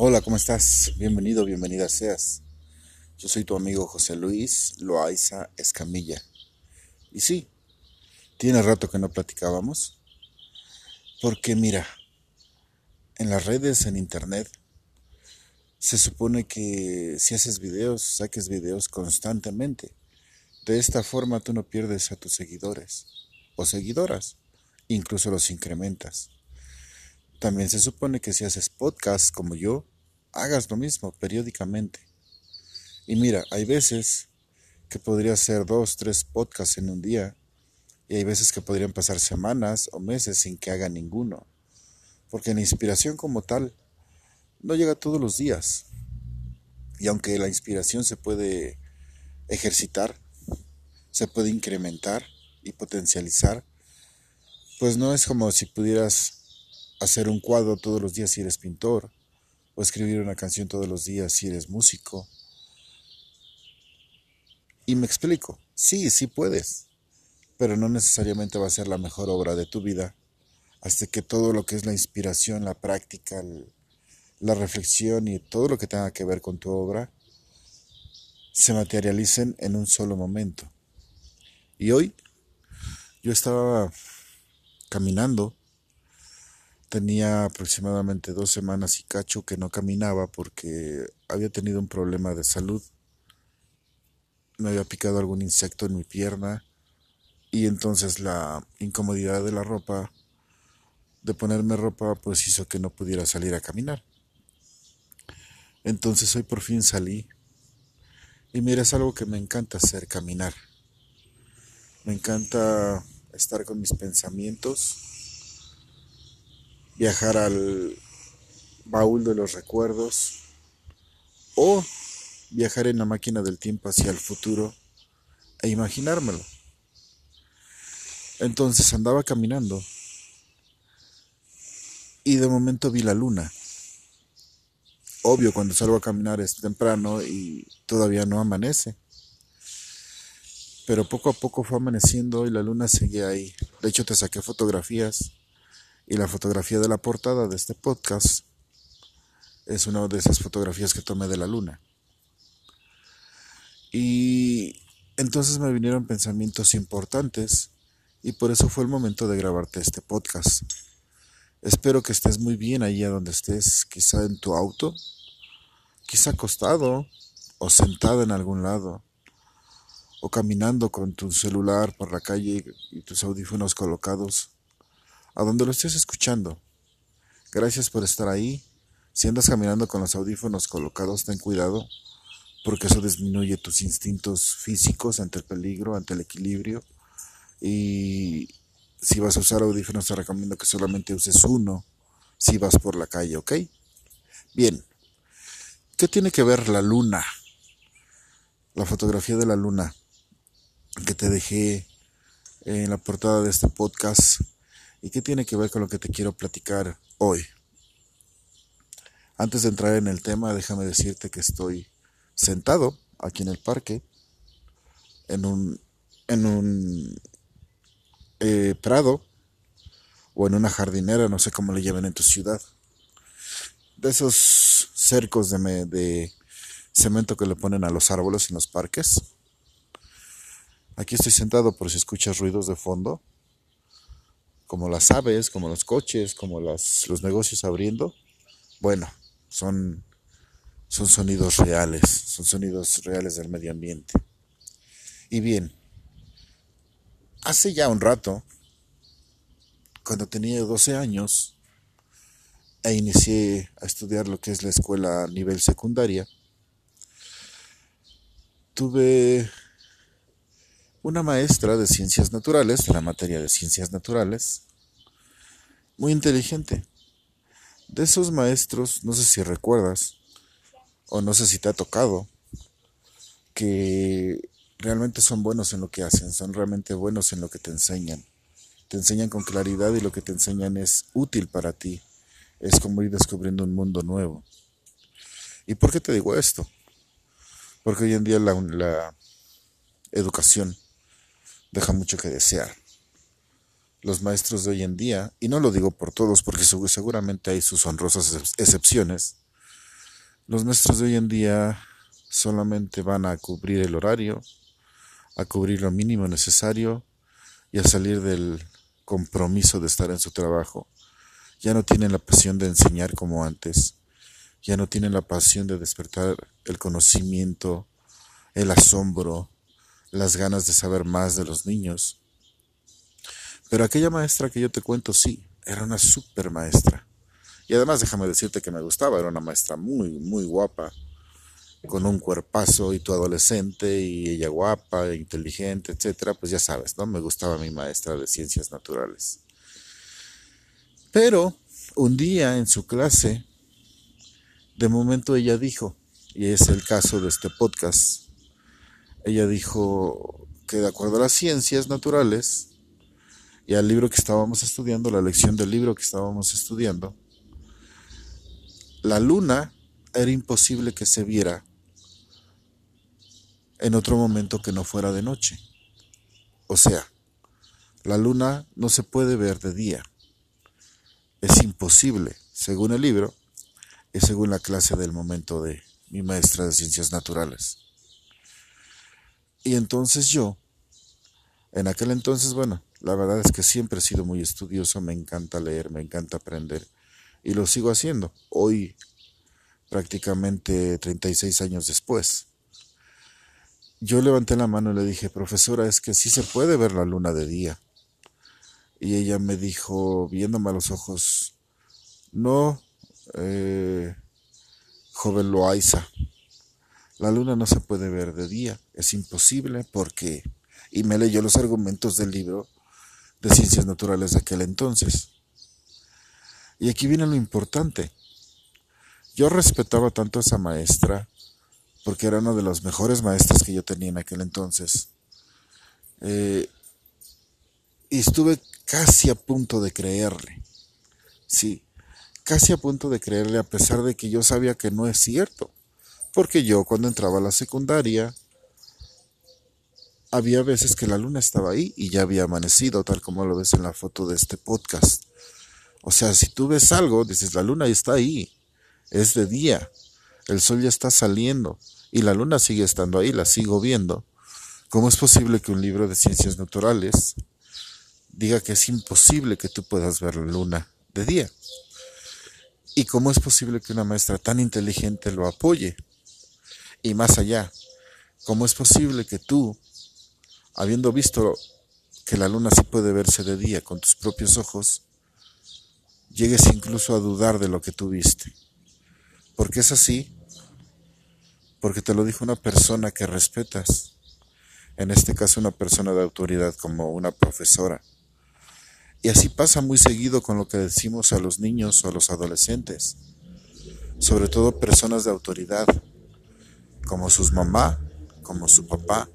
Hola, ¿cómo estás? Bienvenido, bienvenida seas. Yo soy tu amigo José Luis Loaiza Escamilla. Y sí, tiene rato que no platicábamos. Porque mira, en las redes, en internet, se supone que si haces videos, saques videos constantemente. De esta forma tú no pierdes a tus seguidores o seguidoras, incluso los incrementas. También se supone que si haces podcast como yo, hagas lo mismo periódicamente. Y mira, hay veces que podría hacer dos, tres podcasts en un día, y hay veces que podrían pasar semanas o meses sin que haga ninguno, porque la inspiración como tal no llega todos los días. Y aunque la inspiración se puede ejercitar, se puede incrementar y potencializar, pues no es como si pudieras hacer un cuadro todos los días si eres pintor, o escribir una canción todos los días si eres músico. Y me explico, sí, sí puedes, pero no necesariamente va a ser la mejor obra de tu vida, hasta que todo lo que es la inspiración, la práctica, la reflexión y todo lo que tenga que ver con tu obra se materialicen en un solo momento. Y hoy yo estaba caminando Tenía aproximadamente dos semanas y cacho que no caminaba porque había tenido un problema de salud. Me había picado algún insecto en mi pierna y entonces la incomodidad de la ropa, de ponerme ropa, pues hizo que no pudiera salir a caminar. Entonces hoy por fin salí y mira, es algo que me encanta hacer, caminar. Me encanta estar con mis pensamientos viajar al baúl de los recuerdos o viajar en la máquina del tiempo hacia el futuro e imaginármelo. Entonces andaba caminando y de momento vi la luna. Obvio, cuando salgo a caminar es temprano y todavía no amanece. Pero poco a poco fue amaneciendo y la luna seguía ahí. De hecho, te saqué fotografías y la fotografía de la portada de este podcast es una de esas fotografías que tomé de la luna. Y entonces me vinieron pensamientos importantes y por eso fue el momento de grabarte este podcast. Espero que estés muy bien ahí a donde estés, quizá en tu auto, quizá acostado o sentado en algún lado, o caminando con tu celular por la calle y tus audífonos colocados a donde lo estés escuchando. Gracias por estar ahí. Si andas caminando con los audífonos colocados, ten cuidado, porque eso disminuye tus instintos físicos ante el peligro, ante el equilibrio. Y si vas a usar audífonos, te recomiendo que solamente uses uno si vas por la calle, ¿ok? Bien. ¿Qué tiene que ver la luna? La fotografía de la luna que te dejé en la portada de este podcast ¿Y qué tiene que ver con lo que te quiero platicar hoy? Antes de entrar en el tema, déjame decirte que estoy sentado aquí en el parque, en un, en un eh, prado o en una jardinera, no sé cómo le llaman en tu ciudad. De esos cercos de, de cemento que le ponen a los árboles en los parques. Aquí estoy sentado por si escuchas ruidos de fondo como las aves, como los coches, como los negocios abriendo, bueno, son, son sonidos reales, son sonidos reales del medio ambiente. Y bien, hace ya un rato, cuando tenía 12 años, e inicié a estudiar lo que es la escuela a nivel secundaria, tuve una maestra de ciencias naturales, de la materia de ciencias naturales, muy inteligente. De esos maestros, no sé si recuerdas, o no sé si te ha tocado, que realmente son buenos en lo que hacen, son realmente buenos en lo que te enseñan. Te enseñan con claridad y lo que te enseñan es útil para ti. Es como ir descubriendo un mundo nuevo. ¿Y por qué te digo esto? Porque hoy en día la, la educación deja mucho que desear. Los maestros de hoy en día, y no lo digo por todos porque seguramente hay sus honrosas excepciones, Los maestros de hoy en día solamente van a cubrir el horario, a cubrir lo mínimo necesario y a salir del compromiso de estar en su trabajo. Ya no tienen la pasión de enseñar como antes, ya no tienen la pasión de despertar el conocimiento, el asombro, las ganas de saber más de los niños. Pero aquella maestra que yo te cuento, sí, era una super maestra. Y además déjame decirte que me gustaba, era una maestra muy, muy guapa, con un cuerpazo y tu adolescente y ella guapa, inteligente, etcétera, pues ya sabes, ¿no? Me gustaba mi maestra de ciencias naturales. Pero un día en su clase, de momento ella dijo, y es el caso de este podcast, ella dijo que de acuerdo a las ciencias naturales y al libro que estábamos estudiando, la lección del libro que estábamos estudiando, la luna era imposible que se viera en otro momento que no fuera de noche. O sea, la luna no se puede ver de día. Es imposible, según el libro y según la clase del momento de mi maestra de ciencias naturales. Y entonces yo, en aquel entonces, bueno, la verdad es que siempre he sido muy estudioso, me encanta leer, me encanta aprender y lo sigo haciendo. Hoy, prácticamente 36 años después. Yo levanté la mano y le dije, profesora, es que sí se puede ver la luna de día. Y ella me dijo, viéndome a los ojos, no, eh, joven Loaiza, la luna no se puede ver de día, es imposible porque... Y me leyó los argumentos del libro de ciencias naturales de aquel entonces. Y aquí viene lo importante. Yo respetaba tanto a esa maestra porque era una de las mejores maestras que yo tenía en aquel entonces. Eh, y estuve casi a punto de creerle. Sí, casi a punto de creerle a pesar de que yo sabía que no es cierto. Porque yo cuando entraba a la secundaria, había veces que la luna estaba ahí y ya había amanecido, tal como lo ves en la foto de este podcast. O sea, si tú ves algo, dices, la luna está ahí, es de día, el sol ya está saliendo y la luna sigue estando ahí, la sigo viendo. ¿Cómo es posible que un libro de ciencias naturales diga que es imposible que tú puedas ver la luna de día? ¿Y cómo es posible que una maestra tan inteligente lo apoye? Y más allá, ¿cómo es posible que tú, habiendo visto que la luna sí puede verse de día con tus propios ojos, llegues incluso a dudar de lo que tú viste? Porque es así, porque te lo dijo una persona que respetas, en este caso una persona de autoridad como una profesora. Y así pasa muy seguido con lo que decimos a los niños o a los adolescentes, sobre todo personas de autoridad como sus mamá, como su papá,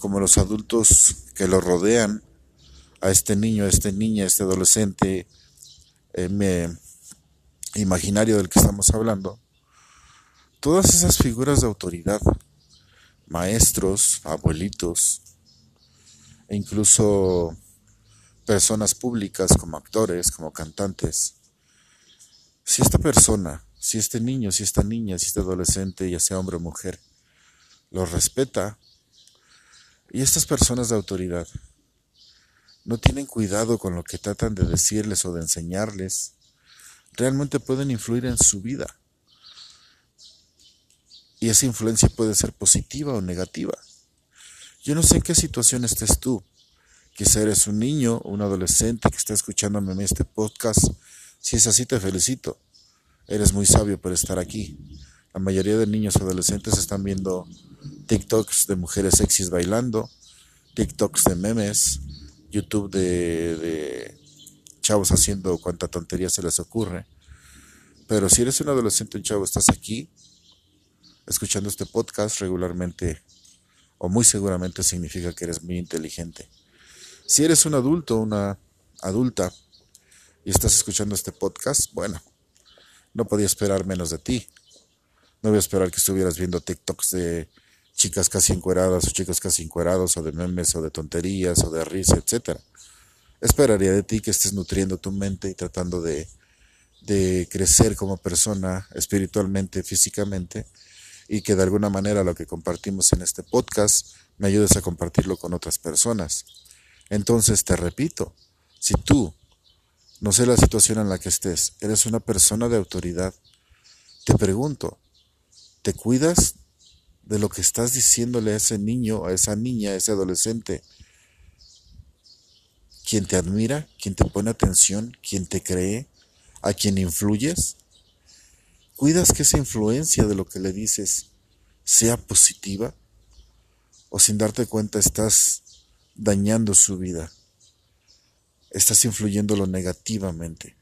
como los adultos que lo rodean a este niño, a esta niña, a este adolescente eh, imaginario del que estamos hablando, todas esas figuras de autoridad, maestros, abuelitos, e incluso personas públicas como actores, como cantantes, si esta persona si este niño, si esta niña, si este adolescente, ya sea hombre o mujer, lo respeta, y estas personas de autoridad no tienen cuidado con lo que tratan de decirles o de enseñarles, realmente pueden influir en su vida. Y esa influencia puede ser positiva o negativa. Yo no sé en qué situación estés tú. Quizá eres un niño un adolescente que está escuchándome en este podcast. Si es así, te felicito. Eres muy sabio por estar aquí. La mayoría de niños adolescentes están viendo TikToks de mujeres sexys bailando, TikToks de memes, YouTube de, de chavos haciendo cuanta tontería se les ocurre. Pero si eres un adolescente, un chavo, estás aquí escuchando este podcast regularmente o muy seguramente significa que eres muy inteligente. Si eres un adulto, una adulta y estás escuchando este podcast, bueno, no podía esperar menos de ti. No voy a esperar que estuvieras viendo TikToks de chicas casi encueradas o chicos casi encuerados o de memes o de tonterías o de risa, etc. Esperaría de ti que estés nutriendo tu mente y tratando de, de crecer como persona espiritualmente, físicamente, y que de alguna manera lo que compartimos en este podcast me ayudes a compartirlo con otras personas. Entonces te repito, si tú, no sé la situación en la que estés, eres una persona de autoridad, te pregunto, ¿te cuidas de lo que estás diciéndole a ese niño, a esa niña, a ese adolescente? ¿Quién te admira? ¿Quién te pone atención? ¿Quién te cree? ¿A quién influyes? ¿Cuidas que esa influencia de lo que le dices sea positiva? ¿O sin darte cuenta estás dañando su vida? Estás influyéndolo negativamente.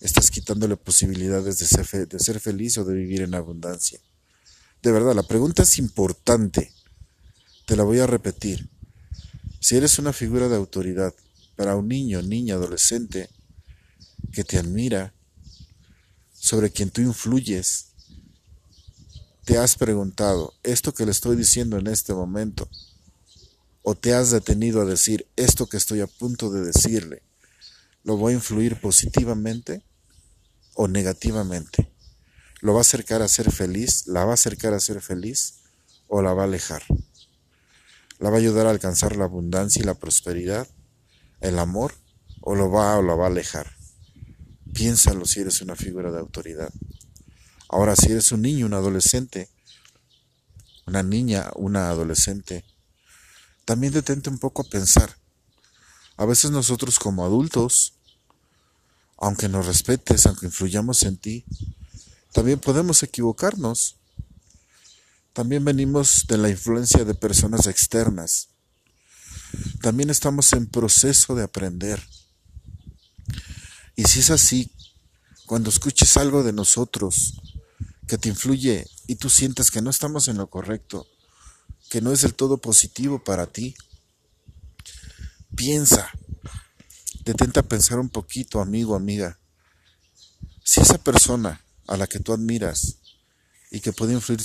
Estás quitándole posibilidades de ser, de ser feliz o de vivir en abundancia. De verdad, la pregunta es importante. Te la voy a repetir. Si eres una figura de autoridad para un niño, niña, adolescente que te admira, sobre quien tú influyes, te has preguntado, esto que le estoy diciendo en este momento, o te has detenido a decir, esto que estoy a punto de decirle, ¿lo voy a influir positivamente o negativamente? ¿Lo va a acercar a ser feliz? ¿La va a acercar a ser feliz o la va a alejar? ¿La va a ayudar a alcanzar la abundancia y la prosperidad, el amor, o lo va o la va a alejar? Piénsalo si eres una figura de autoridad. Ahora, si eres un niño, un adolescente, una niña, una adolescente, también detente un poco a pensar. A veces nosotros como adultos, aunque nos respetes, aunque influyamos en ti, también podemos equivocarnos. También venimos de la influencia de personas externas. También estamos en proceso de aprender. Y si es así, cuando escuches algo de nosotros que te influye y tú sientes que no estamos en lo correcto, que no es del todo positivo para ti, piensa, detenta pensar un poquito, amigo, amiga. Si esa persona a la que tú admiras y que puede influir,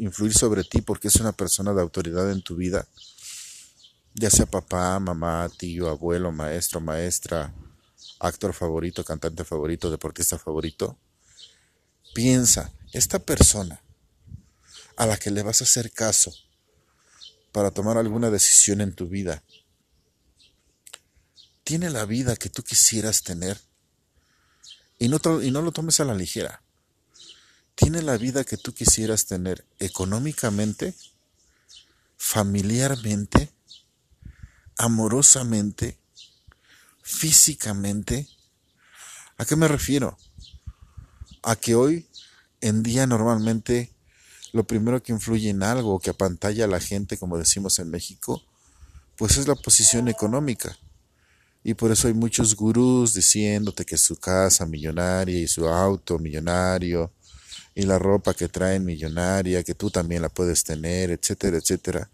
influir sobre ti porque es una persona de autoridad en tu vida, ya sea papá, mamá, tío, abuelo, maestro, maestra, actor favorito, cantante favorito, deportista favorito, piensa, esta persona a la que le vas a hacer caso para tomar alguna decisión en tu vida, tiene la vida que tú quisieras tener. Y no, y no lo tomes a la ligera. Tiene la vida que tú quisieras tener económicamente, familiarmente, amorosamente, físicamente. ¿A qué me refiero? A que hoy en día normalmente lo primero que influye en algo que apantalla a la gente, como decimos en México, pues es la posición económica. Y por eso hay muchos gurús diciéndote que su casa millonaria y su auto millonario y la ropa que traen millonaria, que tú también la puedes tener, etcétera, etcétera.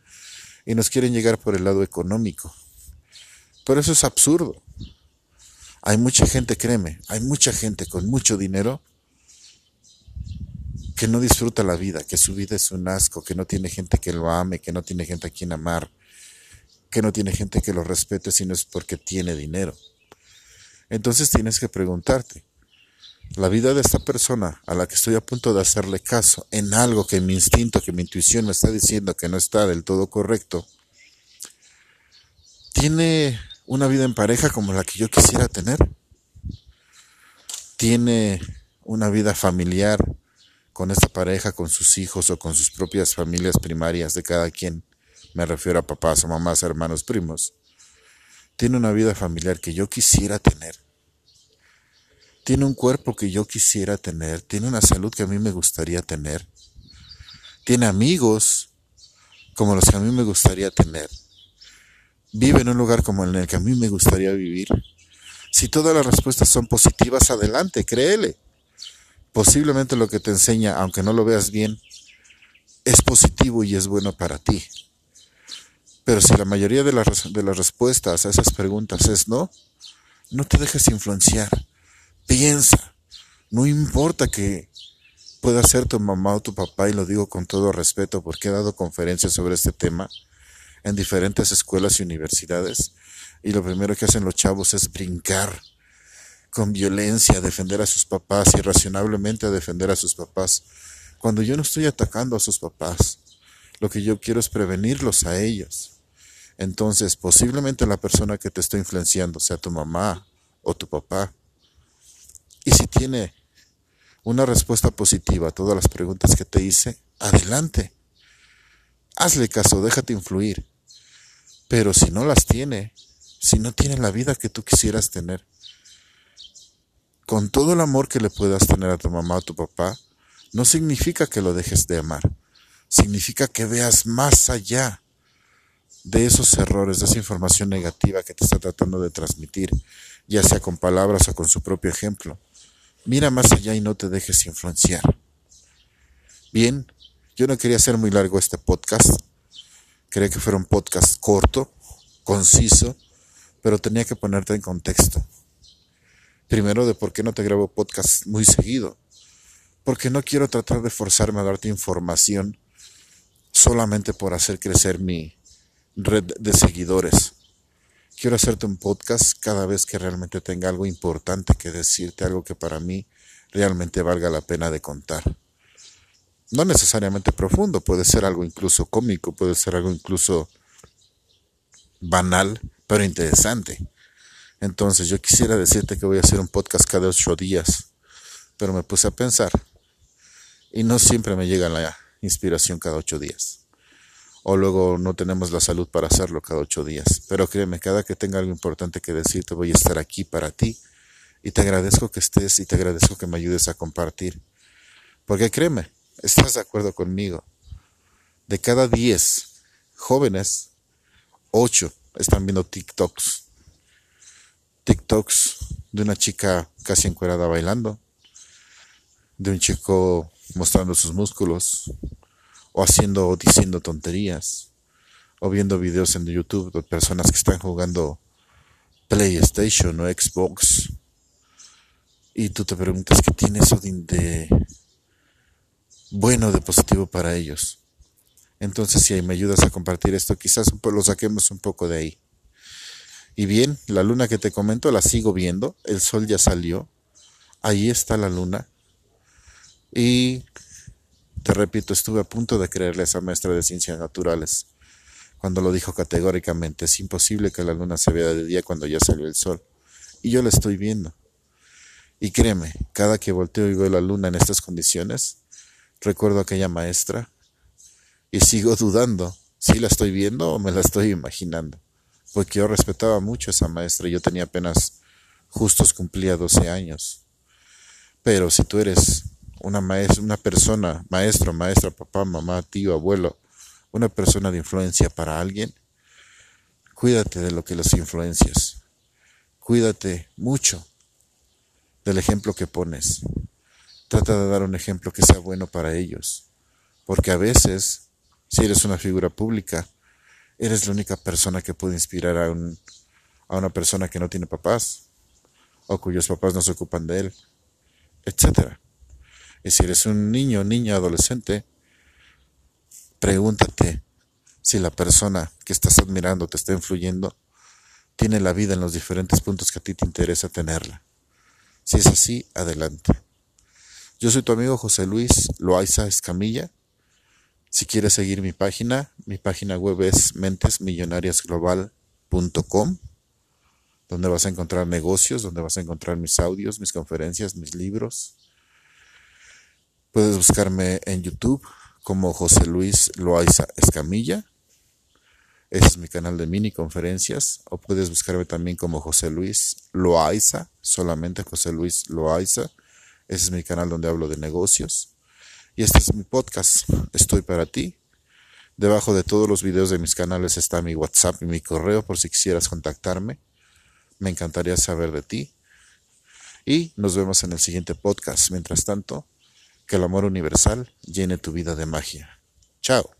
Y nos quieren llegar por el lado económico. Pero eso es absurdo. Hay mucha gente, créeme, hay mucha gente con mucho dinero que no disfruta la vida, que su vida es un asco, que no tiene gente que lo ame, que no tiene gente a quien amar, que no tiene gente que lo respete, sino es porque tiene dinero. Entonces tienes que preguntarte, la vida de esta persona a la que estoy a punto de hacerle caso en algo que mi instinto, que mi intuición me está diciendo que no está del todo correcto, tiene una vida en pareja como la que yo quisiera tener. Tiene una vida familiar con esta pareja, con sus hijos o con sus propias familias primarias de cada quien. Me refiero a papás o mamás, hermanos, primos. Tiene una vida familiar que yo quisiera tener. Tiene un cuerpo que yo quisiera tener. Tiene una salud que a mí me gustaría tener. Tiene amigos como los que a mí me gustaría tener vive en un lugar como en el que a mí me gustaría vivir? Si todas las respuestas son positivas, adelante, créele. Posiblemente lo que te enseña, aunque no lo veas bien, es positivo y es bueno para ti. Pero si la mayoría de las, de las respuestas a esas preguntas es no, no te dejes influenciar. Piensa. No importa que pueda ser tu mamá o tu papá, y lo digo con todo respeto porque he dado conferencias sobre este tema en diferentes escuelas y universidades y lo primero que hacen los chavos es brincar con violencia a defender a sus papás, irracionalmente a defender a sus papás, cuando yo no estoy atacando a sus papás. Lo que yo quiero es prevenirlos a ellos. Entonces, posiblemente la persona que te está influenciando sea tu mamá o tu papá. Y si tiene una respuesta positiva a todas las preguntas que te hice, adelante. Hazle caso, déjate influir. Pero si no las tiene, si no tiene la vida que tú quisieras tener, con todo el amor que le puedas tener a tu mamá o tu papá, no significa que lo dejes de amar. Significa que veas más allá de esos errores, de esa información negativa que te está tratando de transmitir, ya sea con palabras o con su propio ejemplo. Mira más allá y no te dejes influenciar. Bien, yo no quería hacer muy largo este podcast. Quería que fuera un podcast corto, conciso, pero tenía que ponerte en contexto. Primero de por qué no te grabo podcast muy seguido. Porque no quiero tratar de forzarme a darte información solamente por hacer crecer mi red de seguidores. Quiero hacerte un podcast cada vez que realmente tenga algo importante que decirte, algo que para mí realmente valga la pena de contar. No necesariamente profundo, puede ser algo incluso cómico, puede ser algo incluso banal, pero interesante. Entonces yo quisiera decirte que voy a hacer un podcast cada ocho días, pero me puse a pensar y no siempre me llega la inspiración cada ocho días. O luego no tenemos la salud para hacerlo cada ocho días. Pero créeme, cada que tenga algo importante que decirte voy a estar aquí para ti. Y te agradezco que estés y te agradezco que me ayudes a compartir. Porque créeme, estás de acuerdo conmigo. De cada diez jóvenes, ocho están viendo TikToks TikToks de una chica casi encuerada bailando, de un chico mostrando sus músculos, o haciendo o diciendo tonterías, o viendo videos en YouTube de personas que están jugando PlayStation o Xbox. Y tú te preguntas qué tiene eso de, bueno, de positivo para ellos. Entonces, si me ayudas a compartir esto, quizás lo saquemos un poco de ahí. Y bien, la luna que te comento la sigo viendo, el sol ya salió, ahí está la luna. Y te repito, estuve a punto de creerle a esa maestra de ciencias naturales cuando lo dijo categóricamente, es imposible que la luna se vea de día cuando ya salió el sol. Y yo la estoy viendo. Y créeme, cada que volteo y veo la luna en estas condiciones, recuerdo a aquella maestra y sigo dudando si la estoy viendo o me la estoy imaginando porque yo respetaba mucho a esa maestra, yo tenía apenas justos cumplía 12 años. Pero si tú eres una maestra, una persona, maestro, maestra, papá, mamá, tío, abuelo, una persona de influencia para alguien, cuídate de lo que los influencias. Cuídate mucho del ejemplo que pones. Trata de dar un ejemplo que sea bueno para ellos. Porque a veces, si eres una figura pública, eres la única persona que puede inspirar a, un, a una persona que no tiene papás o cuyos papás no se ocupan de él, etc. Y si eres un niño, niña, adolescente, pregúntate si la persona que estás admirando te está influyendo tiene la vida en los diferentes puntos que a ti te interesa tenerla. Si es así, adelante. Yo soy tu amigo José Luis Loaiza Escamilla si quieres seguir mi página, mi página web es mentesmillonariasglobal.com, donde vas a encontrar negocios, donde vas a encontrar mis audios, mis conferencias, mis libros. Puedes buscarme en YouTube como José Luis Loaiza Escamilla. Ese es mi canal de mini conferencias. O puedes buscarme también como José Luis Loaiza, solamente José Luis Loaiza. Ese es mi canal donde hablo de negocios. Y este es mi podcast. Estoy para ti. Debajo de todos los videos de mis canales está mi WhatsApp y mi correo por si quisieras contactarme. Me encantaría saber de ti. Y nos vemos en el siguiente podcast. Mientras tanto, que el amor universal llene tu vida de magia. Chao.